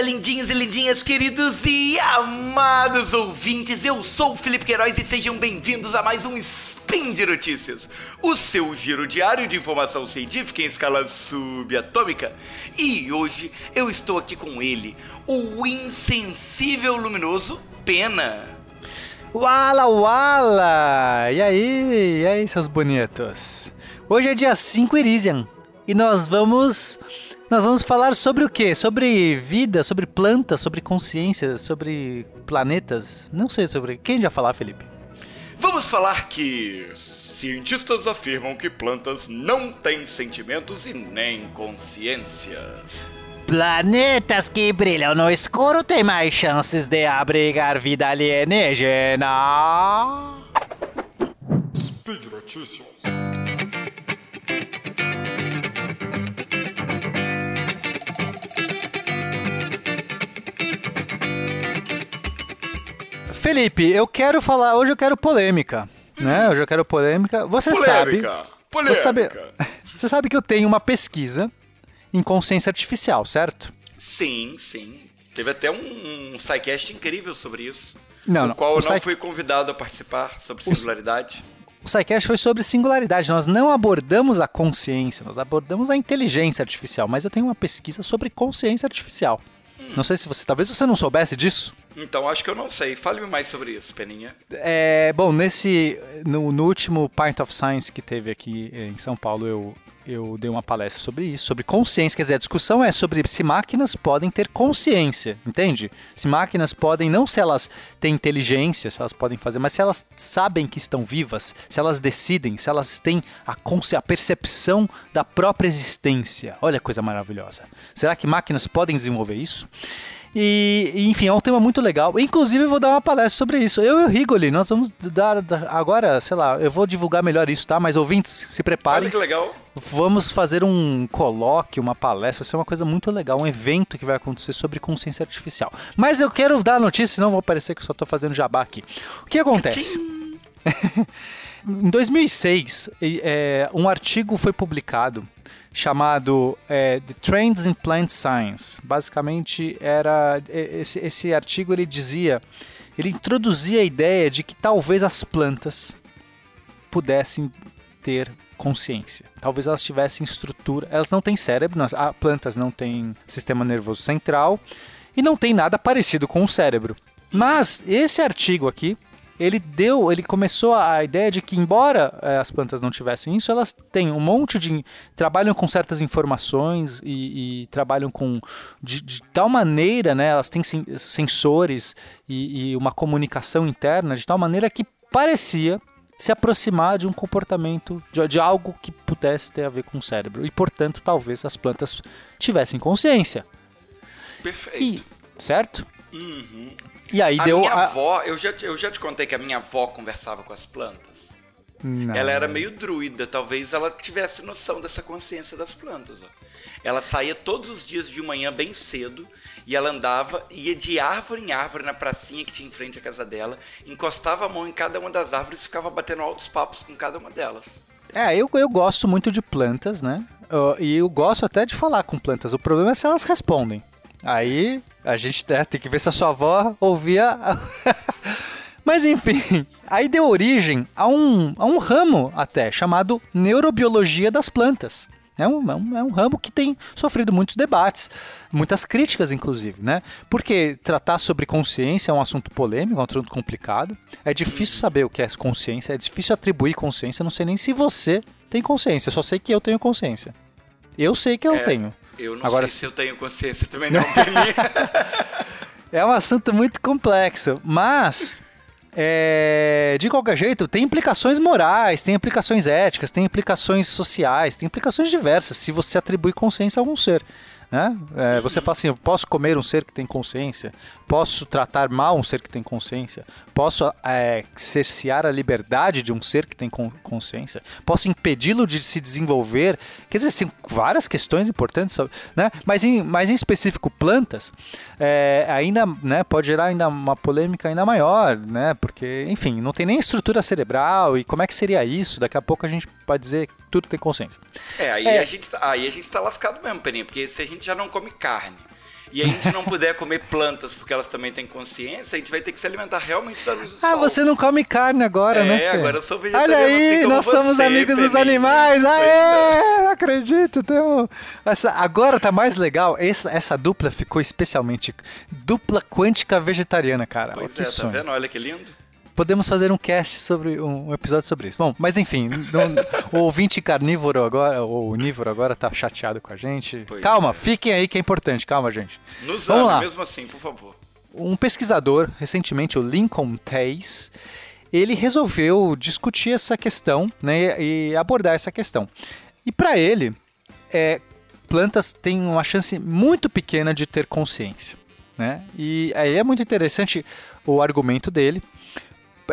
dia, lindinhos e lindinhas, queridos e amados ouvintes. Eu sou o Felipe Queiroz e sejam bem-vindos a mais um Spin de Notícias, o seu giro diário de informação científica em escala subatômica. E hoje eu estou aqui com ele, o insensível luminoso Pena. Wala Wala! E aí, e aí, seus bonitos? Hoje é dia 5 Irisian e nós vamos nós vamos falar sobre o quê? Sobre vida, sobre plantas, sobre consciência, sobre planetas. Não sei sobre. Quem já falar, Felipe? Vamos falar que cientistas afirmam que plantas não têm sentimentos e nem consciência. Planetas que brilham no escuro têm mais chances de abrigar vida alienígena. Speed Notícias. Felipe, eu quero falar. Hoje eu quero polêmica. Né? Hoje eu quero polêmica. Você Polêmica, sabe. polêmica. Você sabe, você sabe que eu tenho uma pesquisa em consciência artificial, certo? Sim, sim. Teve até um, um SciCast incrível sobre isso. Não, no qual O eu não Sci- fui convidado a participar sobre O- singularidade. O SciCast foi sobre singularidade. Nós não abordamos a consciência, nós abordamos a inteligência artificial. Mas eu tenho uma pesquisa sobre consciência artificial. Não sei se você. Talvez você não soubesse disso. Então acho que eu não sei. Fale-me mais sobre isso, Peninha. É, bom, nesse. No, no último Pint of Science que teve aqui eh, em São Paulo, eu, eu dei uma palestra sobre isso, sobre consciência. Quer dizer, a discussão é sobre se máquinas podem ter consciência, entende? Se máquinas podem, não se elas têm inteligência, se elas podem fazer, mas se elas sabem que estão vivas, se elas decidem, se elas têm a, a percepção da própria existência. Olha que coisa maravilhosa. Será que máquinas podem desenvolver isso? E, enfim, é um tema muito legal. Inclusive, eu vou dar uma palestra sobre isso. Eu e o Rigoli, nós vamos dar, agora, sei lá, eu vou divulgar melhor isso, tá? Mas ouvintes, se preparem. Olha que legal. Vamos fazer um colóquio, uma palestra, vai ser uma coisa muito legal, um evento que vai acontecer sobre consciência artificial. Mas eu quero dar a notícia, senão vou parecer que eu só tô fazendo jabá aqui. O que acontece? Em 2006, e, é, um artigo foi publicado chamado é, The Trends in Plant Science. Basicamente, era esse, esse artigo ele dizia, ele introduzia a ideia de que talvez as plantas pudessem ter consciência. Talvez elas tivessem estrutura. Elas não têm cérebro, ah, plantas não têm sistema nervoso central e não tem nada parecido com o cérebro. Mas esse artigo aqui, ele deu, ele começou a ideia de que embora eh, as plantas não tivessem isso, elas têm um monte de trabalham com certas informações e, e trabalham com de, de tal maneira, né? Elas têm sen- sensores e, e uma comunicação interna de tal maneira que parecia se aproximar de um comportamento, de, de algo que pudesse ter a ver com o cérebro. E, portanto, talvez as plantas tivessem consciência. Perfeito. E, certo? Uhum. E aí A deu. minha a- avó, eu já, te- eu já te contei que a minha avó conversava com as plantas. Não. Ela era meio druida, talvez ela tivesse noção dessa consciência das plantas. ó. Ela saía todos os dias de manhã bem cedo e ela andava, ia de árvore em árvore na pracinha que tinha em frente à casa dela, encostava a mão em cada uma das árvores e ficava batendo altos papos com cada uma delas. É, eu, eu gosto muito de plantas, né? Eu- e eu gosto até de falar com plantas. O problema é se elas respondem. Aí a gente né, tem que ver se a sua avó ouvia. Mas enfim, aí deu origem a um, a um ramo até chamado neurobiologia das plantas. É um, é, um, é um ramo que tem sofrido muitos debates, muitas críticas, inclusive, né? Porque tratar sobre consciência é um assunto polêmico, é um assunto complicado. É difícil saber o que é consciência, é difícil atribuir consciência. Eu não sei nem se você tem consciência, eu só sei que eu tenho consciência. Eu sei que eu É. tenho. Eu não Agora, sei se eu tenho consciência também não. É um assunto muito complexo, mas é, de qualquer jeito tem implicações morais, tem implicações éticas, tem implicações sociais, tem implicações diversas se você atribui consciência a algum ser. Né? É, você fala assim, eu posso comer um ser que tem consciência, posso tratar mal um ser que tem consciência, posso é, cercear a liberdade de um ser que tem con- consciência, posso impedi-lo de se desenvolver. Quer dizer, tem várias questões importantes, né? mas, em, mas em específico plantas, é, ainda né, pode gerar ainda uma polêmica ainda maior, né? porque, enfim, não tem nem estrutura cerebral e como é que seria isso? Daqui a pouco a gente pode dizer tudo tem consciência. É, aí, É. A gente, tá- aí a gente tá lascado mesmo, Peninha, porque se a gente já não come carne e a gente não puder comer plantas porque elas também têm consciência, a gente vai ter que se alimentar realmente da luz do ah, sol. você não come carne agora, é, né? É, agora eu sou vegetariano. Olha aí, assim nós você, somos amigos dos animais. Aê, é. não acredito. Temos... Essa, agora tá mais legal. Essa, essa dupla ficou especialmente dupla quântica vegetariana, cara. Pois que é, sonho. tá vendo? Olha que lindo. Podemos fazer um cast sobre um episódio sobre isso. Bom, mas enfim, o ouvinte carnívoro agora, ou onívoro agora tá chateado com a gente. Pois calma, é. fiquem aí que é importante. Calma, gente. Nos Vamos ame lá. mesmo assim, por favor. Um pesquisador, recentemente, o Lincoln Tays, ele resolveu discutir essa questão né, e abordar essa questão. E para ele, é, plantas têm uma chance muito pequena de ter consciência. Né? E aí é muito interessante o argumento dele.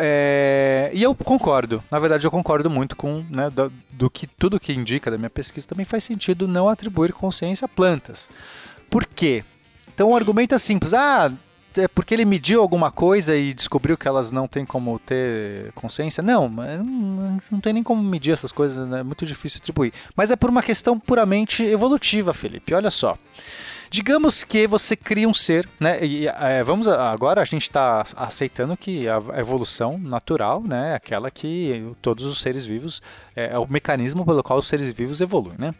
É, e eu concordo, na verdade eu concordo muito com né, do, do que tudo que indica da minha pesquisa também faz sentido não atribuir consciência a plantas. Por quê? Então o argumento é simples. Ah, é porque ele mediu alguma coisa e descobriu que elas não têm como ter consciência? Não, não tem nem como medir essas coisas, né? é muito difícil atribuir. Mas é por uma questão puramente evolutiva, Felipe. Olha só. Digamos que você cria um ser, né? E é, vamos agora a gente está aceitando que a evolução natural, né, é aquela que todos os seres vivos é, é o mecanismo pelo qual os seres vivos evoluem, né?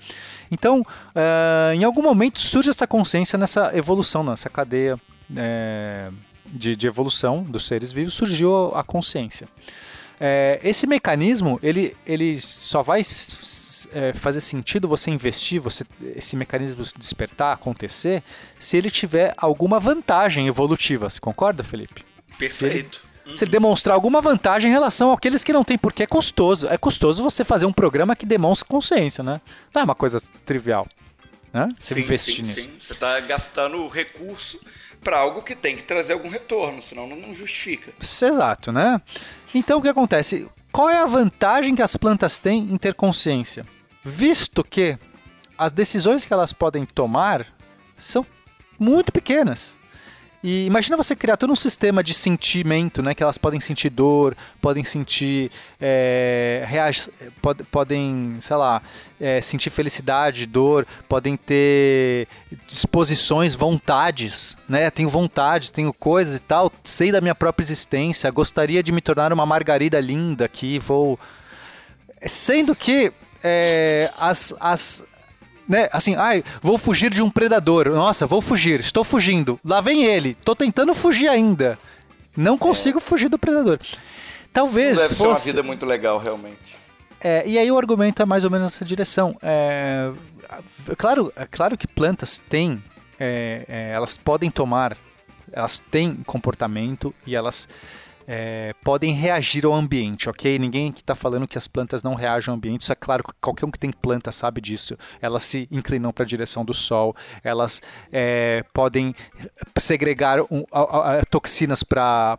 Então, ah, em algum momento surge essa consciência nessa evolução, nessa cadeia é, de, de evolução dos seres vivos, surgiu a consciência. É, esse mecanismo ele, ele só vai é, fazer sentido você investir, você, esse mecanismo se despertar, acontecer, se ele tiver alguma vantagem evolutiva. Você concorda, Felipe? Perfeito. Se ele demonstrar alguma vantagem em relação àqueles que não têm, porque é custoso. É custoso você fazer um programa que demonstre consciência, né? Não é uma coisa trivial. Né? Você sim, investir sim, nisso. sim. Você está gastando recurso para algo que tem que trazer algum retorno, senão não, não justifica. Exato, né? Então o que acontece? Qual é a vantagem que as plantas têm em ter consciência? Visto que as decisões que elas podem tomar são muito pequenas. E imagina você criar todo um sistema de sentimento, né? Que elas podem sentir dor, podem sentir. É, reage- pod- podem, sei lá, é, sentir felicidade, dor, podem ter disposições, vontades, né? Tenho vontades, tenho coisas e tal, sei da minha própria existência, gostaria de me tornar uma margarida linda aqui, vou. Sendo que é, as, as, né, assim, ai, vou fugir de um predador. Nossa, vou fugir, estou fugindo. Lá vem ele, tô tentando fugir ainda. Não consigo fugir do predador. Talvez Deve ser uma fosse. vida muito legal, realmente. É, e aí o argumento é mais ou menos nessa direção. É, claro, é claro que plantas têm, é, é, elas podem tomar, elas têm comportamento e elas é, podem reagir ao ambiente, ok? Ninguém aqui está falando que as plantas não reagem ao ambiente. Isso é claro que qualquer um que tem planta sabe disso. Elas se inclinam para a direção do sol, elas é, podem segregar um, a- a- toxinas para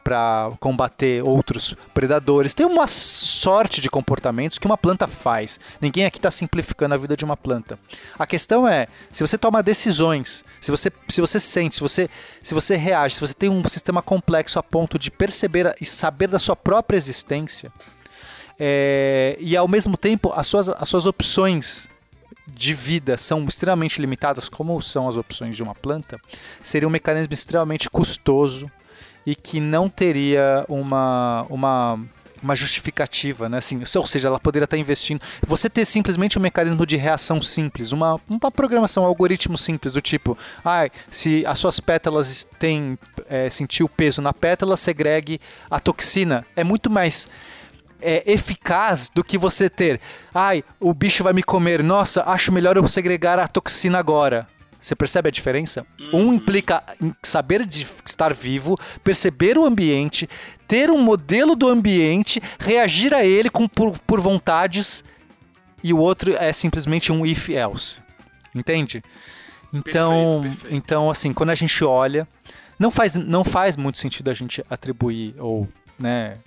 combater outros predadores. Tem uma sorte de comportamentos que uma planta faz. Ninguém aqui está simplificando a vida de uma planta. A questão é, se você toma decisões, se você, se você sente, se você, se você reage, se você tem um sistema complexo a ponto de perceber e saber da sua própria existência, é, e ao mesmo tempo as suas, as suas opções de vida são extremamente limitadas, como são as opções de uma planta, seria um mecanismo extremamente custoso e que não teria uma, uma, uma justificativa, né? Assim, ou seja, ela poderia estar investindo. Você ter simplesmente um mecanismo de reação simples, uma, uma programação, um algoritmo simples do tipo, ah, se as suas pétalas têm é, sentir o peso na pétala, segregue a toxina. É muito mais é, eficaz do que você ter. Ai, o bicho vai me comer. Nossa, acho melhor eu segregar a toxina agora. Você percebe a diferença? Um implica em saber de estar vivo, perceber o ambiente, ter um modelo do ambiente, reagir a ele com, por, por vontades, e o outro é simplesmente um if else. Entende? Então, Perfeito, perfeito. então assim, quando a gente olha, não faz, não faz muito sentido a gente atribuir ou, né,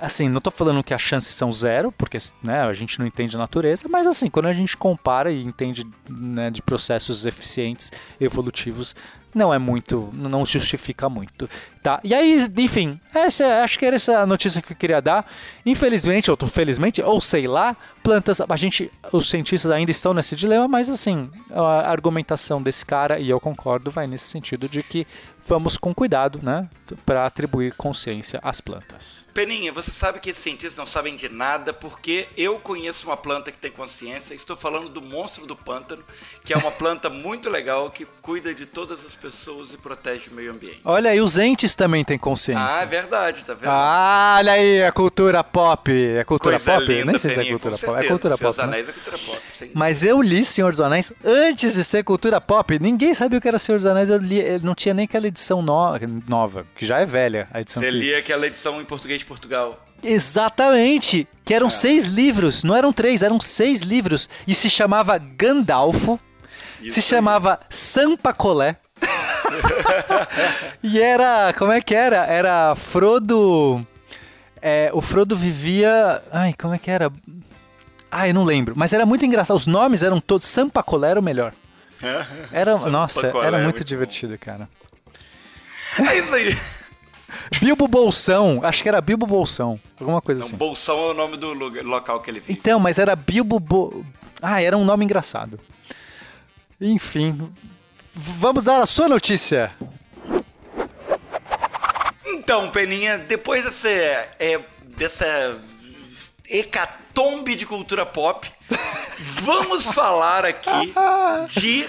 assim, não tô falando que as chances são zero, porque né, a gente não entende a natureza, mas assim, quando a gente compara e entende né, de processos eficientes, evolutivos, não é muito, não justifica muito. Tá? E aí, enfim, essa, acho que era essa a notícia que eu queria dar. Infelizmente, ou felizmente, ou sei lá, plantas. A gente, os cientistas ainda estão nesse dilema, mas assim, a argumentação desse cara, e eu concordo, vai nesse sentido de que vamos com cuidado, né, para atribuir consciência às plantas. Peninha, você sabe que esses cientistas não sabem de nada porque eu conheço uma planta que tem consciência. Estou falando do monstro do pântano, que é uma planta muito legal que cuida de todas as pessoas e protege o meio ambiente. Olha aí, os entes também têm consciência. Ah, é verdade, tá vendo? Ah, olha aí, a cultura pop. É cultura Coisa pop? linda, Nem sei se é cultura pop. É certeza. cultura Seus pop. né? Anéis é cultura pop. sem Mas eu li Senhor dos Anéis antes de ser cultura pop. Ninguém sabia o que era Senhor dos Anéis. Eu li, eu não tinha nem aquela edição no- nova, que já é velha a edição. Você que- lia aquela edição em português de Portugal. Exatamente! Que É. eram seis livros, não eram três, eram seis livros. E se chamava Gandalfo, Isso se aí. chamava Sampacolé. e era. Como é que era? Era Frodo. é, o Frodo vivia. Ai, como é que era? Ai, eu não lembro. Mas era muito engraçado. Os nomes eram todos. Sampacolé era o melhor. Era, nossa, era é muito divertido, cara. É isso aí. Bilbo Bolsão, acho que era Bilbo Bolsão, alguma coisa Não, assim. Bolsão é o nome do lugar- local que ele vive. Então, mas era Bilbo Bo... Ah, era um nome engraçado. Enfim, vamos dar a sua notícia. Então, Peninha, depois dessa, é, dessa hecatombe de cultura pop, vamos falar aqui de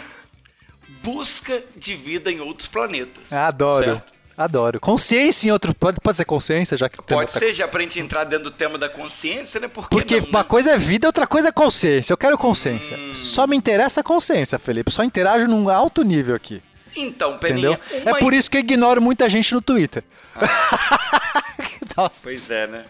busca de vida em outros planetas. Adoro. certo? Adoro. Consciência em outro. Pode, pode ser consciência, já que Pode tá- ser, já pra gente entrar dentro do tema da consciência, né? Por que Porque não, uma né? coisa é vida, outra coisa é consciência. Eu quero consciência. Hum. Só me interessa a consciência, Felipe. Só interajo num alto nível aqui. Então, Entendeu? Peninha, É uma- por isso que eu ignoro muita gente no Twitter. Nossa. Pois é, né?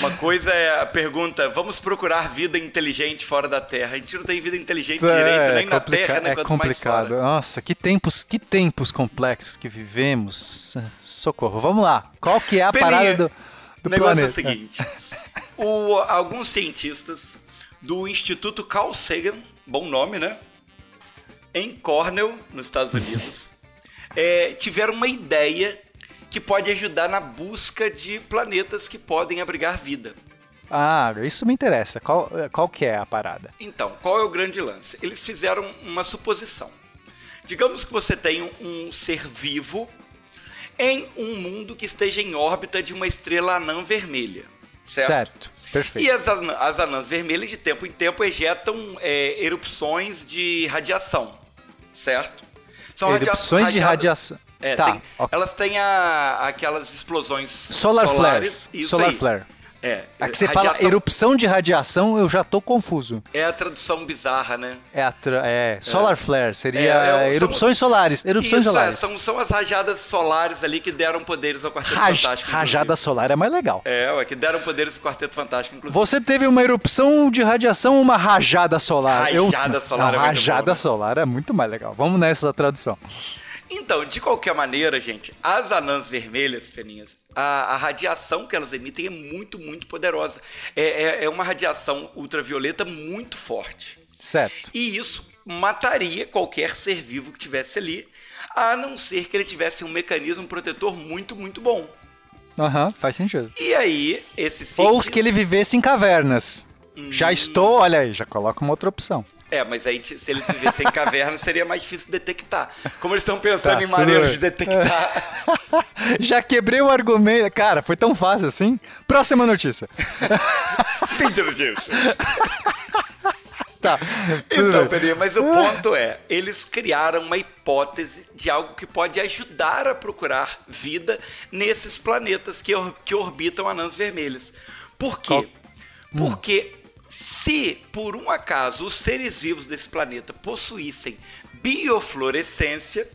Uma coisa é a pergunta, vamos procurar vida inteligente fora da Terra. A gente não tem vida inteligente direito nem na complica- Terra, né? É Quanto complicado. mais fora. Nossa, que tempos, que tempos complexos que vivemos. Socorro. Vamos lá. Qual que é a Peninha, parada do, do o negócio planeta? é o seguinte: o- alguns cientistas do Instituto Carl Sagan, bom nome, né? Em Cornell, nos Estados Unidos, é, tiveram uma ideia que pode ajudar na busca de planetas que podem abrigar vida. Ah, isso me interessa. Qual, qual que é a parada? Então, qual é o grande lance? Eles fizeram uma suposição. Digamos que você tem um ser vivo em um mundo que esteja em órbita de uma estrela anã vermelha, certo? Perfeito. E as, as anãs vermelhas, de tempo em tempo, ejetam é, erupções de radiação, certo? São Erupções de radiadas- radiação. É, tá. tem- ok. elas têm a- aquelas explosões Solar solares. flares. Solar aí. flare. É, É que você fala radiação erupção de radiação, eu já tô confuso. é a tradução bizarra, né? É, a tra- é solar flare, seria É, é, são- erupções solares. Erupções Isso, é, solares. são, são as rajadas solares ali que deram poderes ao Quarteto Raj- Fantástico. rajada inclusive. solar é mais legal. É, ué, que deram poderes ao Quarteto Fantástico, inclusive. Você teve uma erupção de radiação ou uma rajada solar? Rajada solar Não, é muito rajada bom, né? solar é muito mais legal. Vamos nessa tradução. Então, de qualquer maneira, gente, as anãs vermelhas, Feninhas, a, a radiação que elas emitem é muito, muito poderosa. É, é, é uma radiação ultravioleta muito forte. Certo. E isso mataria qualquer ser vivo que tivesse ali, a não ser que ele tivesse um mecanismo protetor muito, muito bom. Aham, faz sentido. E aí, esse Ou cientista- que ele vivesse em cavernas. Hum. Já estou, olha aí, já coloca uma outra opção. É, mas aí se eles vivessem em caverna seria mais difícil detectar. Como eles estão pensando Tá, em maneiras de detectar. Já quebrei o argumento. Cara, foi tão fácil assim. Próxima notícia. Pinto disso. Tá. tudo Então. Peninha, mas o ponto é, eles criaram uma hipótese de algo que pode ajudar a procurar vida nesses planetas que, or- que orbitam anãs vermelhas. Por quê? Qual- Porque se, por um acaso, os seres vivos desse planeta possuíssem biofluorescência,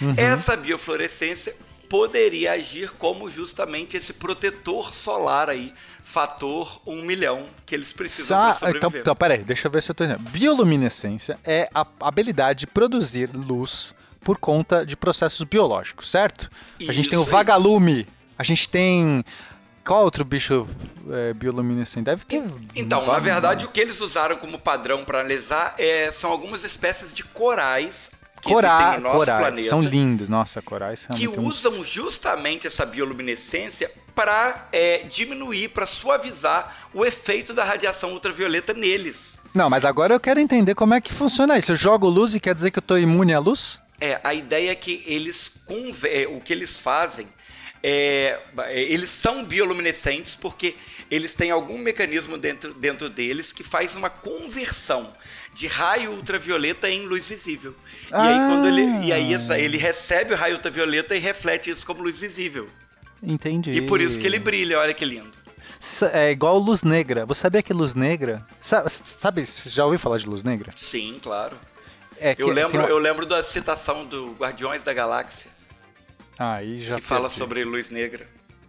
Uhum. essa biofluorescência poderia agir como justamente esse protetor solar aí, fator 1 milhão, que eles precisam Sa- sobreviver. então, então, peraí, deixa eu ver se eu tô entendendo. Bioluminescência é a habilidade de produzir luz por conta de processos biológicos, certo? a gente tem o Isso vagalume, a gente tem. Qual outro bicho é, bioluminescente? Deve ter. Então, na vários, verdade, né? o que eles usaram como padrão para analisar é, são algumas espécies de corais que existem Cora no nosso corais, planeta. são lindos. Nossa, corais que é um- usam justamente essa bioluminescência para diminuir, para suavizar o efeito da radiação ultravioleta neles. Não, mas agora eu quero entender como é que funciona isso. Eu jogo luz e quer dizer que eu tô imune à luz? É, a ideia é que eles é, o que eles fazem é, é, eles são bioluminescentes porque eles têm algum mecanismo dentro, dentro deles que faz uma conversão de raio ultravioleta em luz visível. E aí Ah. quando ele e aí essa- ele recebe o raio ultravioleta e reflete isso como luz visível. Entendi. E por isso que ele brilha, olha que lindo. É igual luz negra. Você sabia que luz negra. Sa- Sabe, você já ouviu falar de luz negra? Sim, claro. É que Eu lembro, uma- eu lembro da citação do Guardiões da Galáxia, Aí já que fala perdi. sobre luz negra.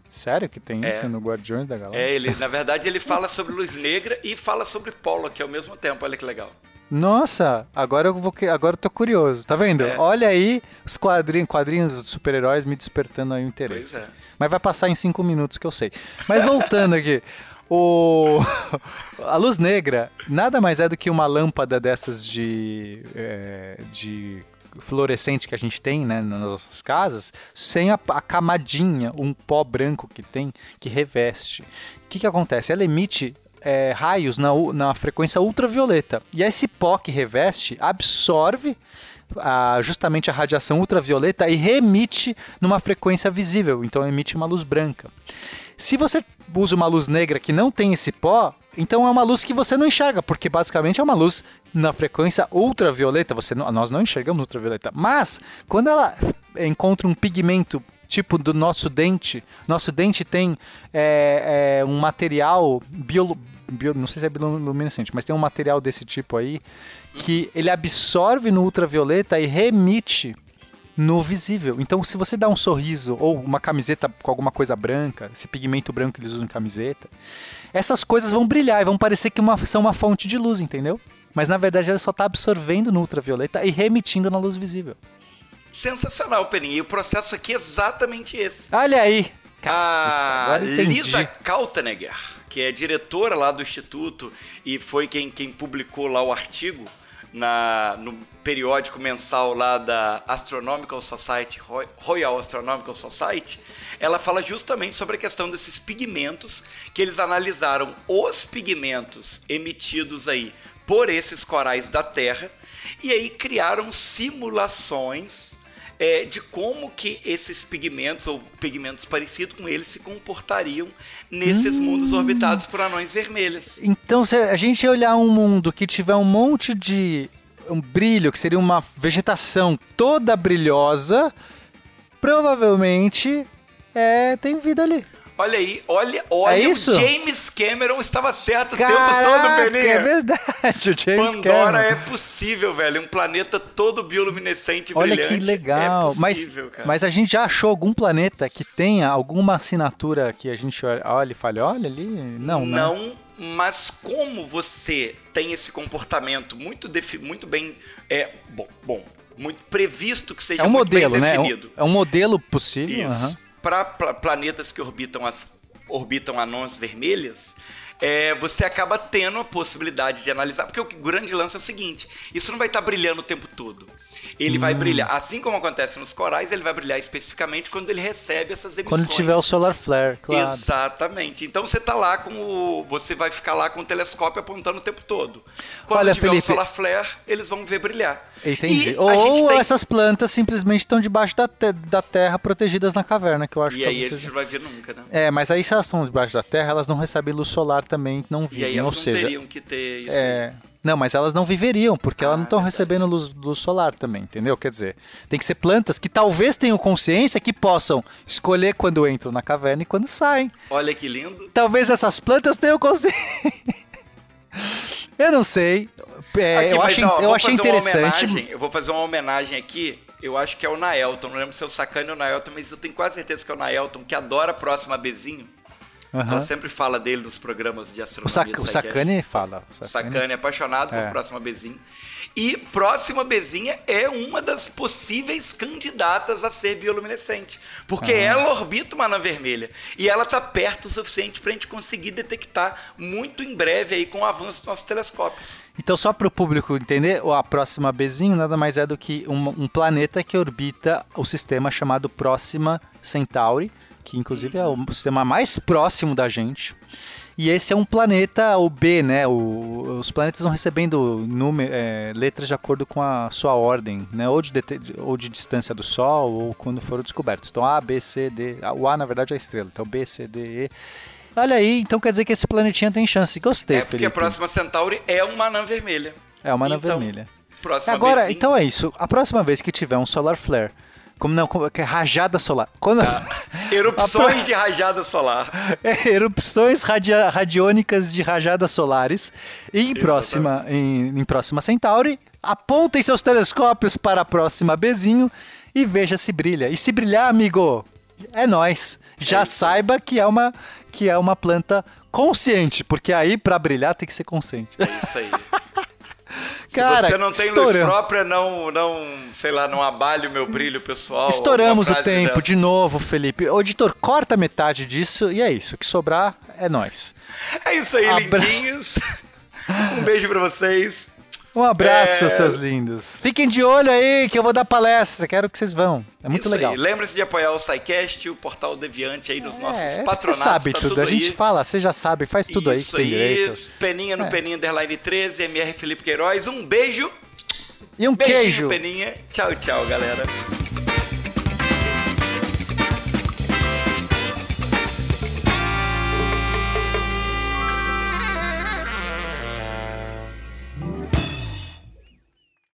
Sério que tem É. isso no Guardiões da Galáxia? É, ele, na verdade, ele fala sobre luz negra e fala sobre Pollock ao mesmo tempo. Olha que legal. Nossa, agora eu vou agora eu tô curioso. Tá vendo? É. Olha aí os quadrinhos, quadrinhos dos super-heróis me despertando aí o interesse. Pois é. Mas vai passar em cinco minutos que eu sei. Mas voltando aqui. O... A luz negra nada mais é do que uma lâmpada dessas de, é, de fluorescente que a gente tem né, nas nossas casas, sem a, a camadinha, um pó branco que tem, que reveste. O que, que acontece? Ela emite é, raios na, na frequência ultravioleta. E esse pó que reveste absorve a- justamente a radiação ultravioleta e remite numa frequência visível, então emite uma luz branca. Se você usa uma luz negra que não tem esse pó, então é uma luz que você não enxerga, porque basicamente é uma luz na frequência ultravioleta. Você não- nós não enxergamos ultravioleta, mas quando ela encontra um pigmento tipo do nosso dente, nosso dente tem é, é, um material bio, bio- não sei se é bioluminescente, mas tem um material desse tipo aí que ele absorve no ultravioleta e remite no visível. Então, se você dá um sorriso ou uma camiseta com alguma coisa branca, esse pigmento branco que eles usam em camiseta, essas coisas vão brilhar e vão parecer que uma, são uma fonte de luz, entendeu? Mas na verdade ela só está absorvendo no ultravioleta e remitindo na luz visível. Sensacional, Peninha. E o processo aqui é exatamente esse. Olha aí! Caceta, A. Lisa Kaltenegger, que é diretora lá do Instituto e foi quem, quem publicou lá o artigo na, no periódico mensal lá da Astronomical Society, Roy- Royal Astronomical Society, ela fala justamente sobre a questão desses pigmentos, que eles analisaram os pigmentos emitidos aí por esses corais da Terra, e aí criaram simulações é, de como que esses pigmentos ou pigmentos parecidos com eles se comportariam nesses Hum. mundos orbitados por anões vermelhos. Então, se a gente olhar um mundo que tiver um monte de um brilho, que seria uma vegetação toda brilhosa, provavelmente é, tem vida ali. Olha aí, olha, olha, É isso? o James Cameron estava certo o tempo Caraca, todo, Peninha. é verdade, o James Pandora Cameron. é possível, velho. Um planeta todo bioluminescente Olha brilhante. que legal. É mas, possível, cara. mas a gente já achou algum planeta que tenha alguma assinatura que a gente olha, olha e fale, olha ali? Não, né? Não, mas como você tem esse comportamento muito, muito bem. É, bom, bom, muito previsto que seja É um modelo, bem né? É um, definido. é um modelo possível. Isso. Para planetas que orbitam as orbitam anãs vermelhas, é, você acaba tendo a possibilidade de analisar, porque o grande lance é o seguinte: isso não vai estar brilhando o tempo todo. Ele Hum. vai brilhar, assim como acontece nos corais, ele vai brilhar especificamente quando ele recebe essas emissões. Quando tiver o solar flare, claro. Exatamente. Então você tá lá com o. Você vai ficar lá com o telescópio apontando o tempo todo. Quando Olha, tiver Felipe- o solar flare, eles vão ver brilhar. Entendi. E Ou tem- essas plantas simplesmente estão debaixo da, te- da terra, protegidas na caverna, que eu acho E que aí a gente não vai ver nunca, né? É, mas aí se elas estão debaixo da terra, elas não recebem luz solar também, não E aí vivem. Ou elas não seja, teriam que ter isso. é... Não, mas elas não viveriam, porque elas Ah, não estão recebendo luz, luz solar também, entendeu? Quer dizer, tem que ser plantas que talvez tenham consciência que possam escolher quando entram na caverna e quando saem. Olha que lindo. Talvez essas plantas tenham consciência. eu não sei. É, Aqui, eu mas, achei, ó, eu achei interessante. eu vou fazer uma homenagem aqui. Eu acho que é o Naelton. Não lembro se é o Sacane ou o Naelton, mas eu tenho quase certeza que é o Naelton, que adora a próxima Bezinho. Aham. Ela sempre fala dele nos programas de O, astronomia. Sac, o SciCast. Sacane fala. O Sacane é apaixonado por É. Próxima Bezinha. E Próxima Bezinha é uma das possíveis candidatas a ser bioluminescente. Porque ela orbita uma anã vermelha. E ela está perto o suficiente para a gente conseguir detectar muito em breve aí com o avanço dos nossos telescópios. Então, só para o público entender, a próxima Bezinho nada mais é do que um, um planeta que orbita o sistema chamado Próxima Centauri, que inclusive é o sistema mais próximo da gente. E esse é um planeta, o B, né? O- os planetas vão recebendo número, é, letras de acordo com a sua ordem, né? Ou de, ou de distância do Sol, ou quando foram descobertos. Então A, B, C, D. O A, na verdade, é a estrela. Então B, C, D, E. Olha aí, então quer dizer que esse planetinha tem chance. Gostei, é porque Felipe. a Próxima Centauri é uma anã vermelha. É uma anã Então, vermelha. Próxima Agora, então é isso. A próxima vez que tiver um solar flare, como não, como, que é rajada solar. Quando Erupções de rajada solar. é, erupções radia- radiônicas de rajadas solares em próxima em, em próxima Centauri, apontem seus telescópios para a próxima Bezinho e veja se brilha. E se brilhar, amigo, é nós. Já isso. saiba que é uma que é uma planta consciente, porque aí para brilhar tem que ser consciente. É isso aí. Cara, Se você não tem luz própria, não, não, sei lá, não abale o meu brilho pessoal. Estouramos o tempo dessa. de novo, Felipe. O editor, corta metade disso e é isso. O que sobrar é nós. É isso aí, Abra- lindinhos. Um beijo pra vocês. Um abraço, É. seus lindos. Fiquem de olho aí que eu vou dar palestra. Quero que vocês vão. É muito Isso legal. Lembre-se de apoiar o SciCast, o Portal Deviante aí nos nossos É, você patronatos. sabe tá tudo. A gente fala, você já sabe, faz tudo aí que Isso tem aí, direito. Peninha no É. Peninha Underline 13, MR Felipe Queiroz. Um beijo. E um Beijinho, queijo. Peninha. Tchau, tchau, galera.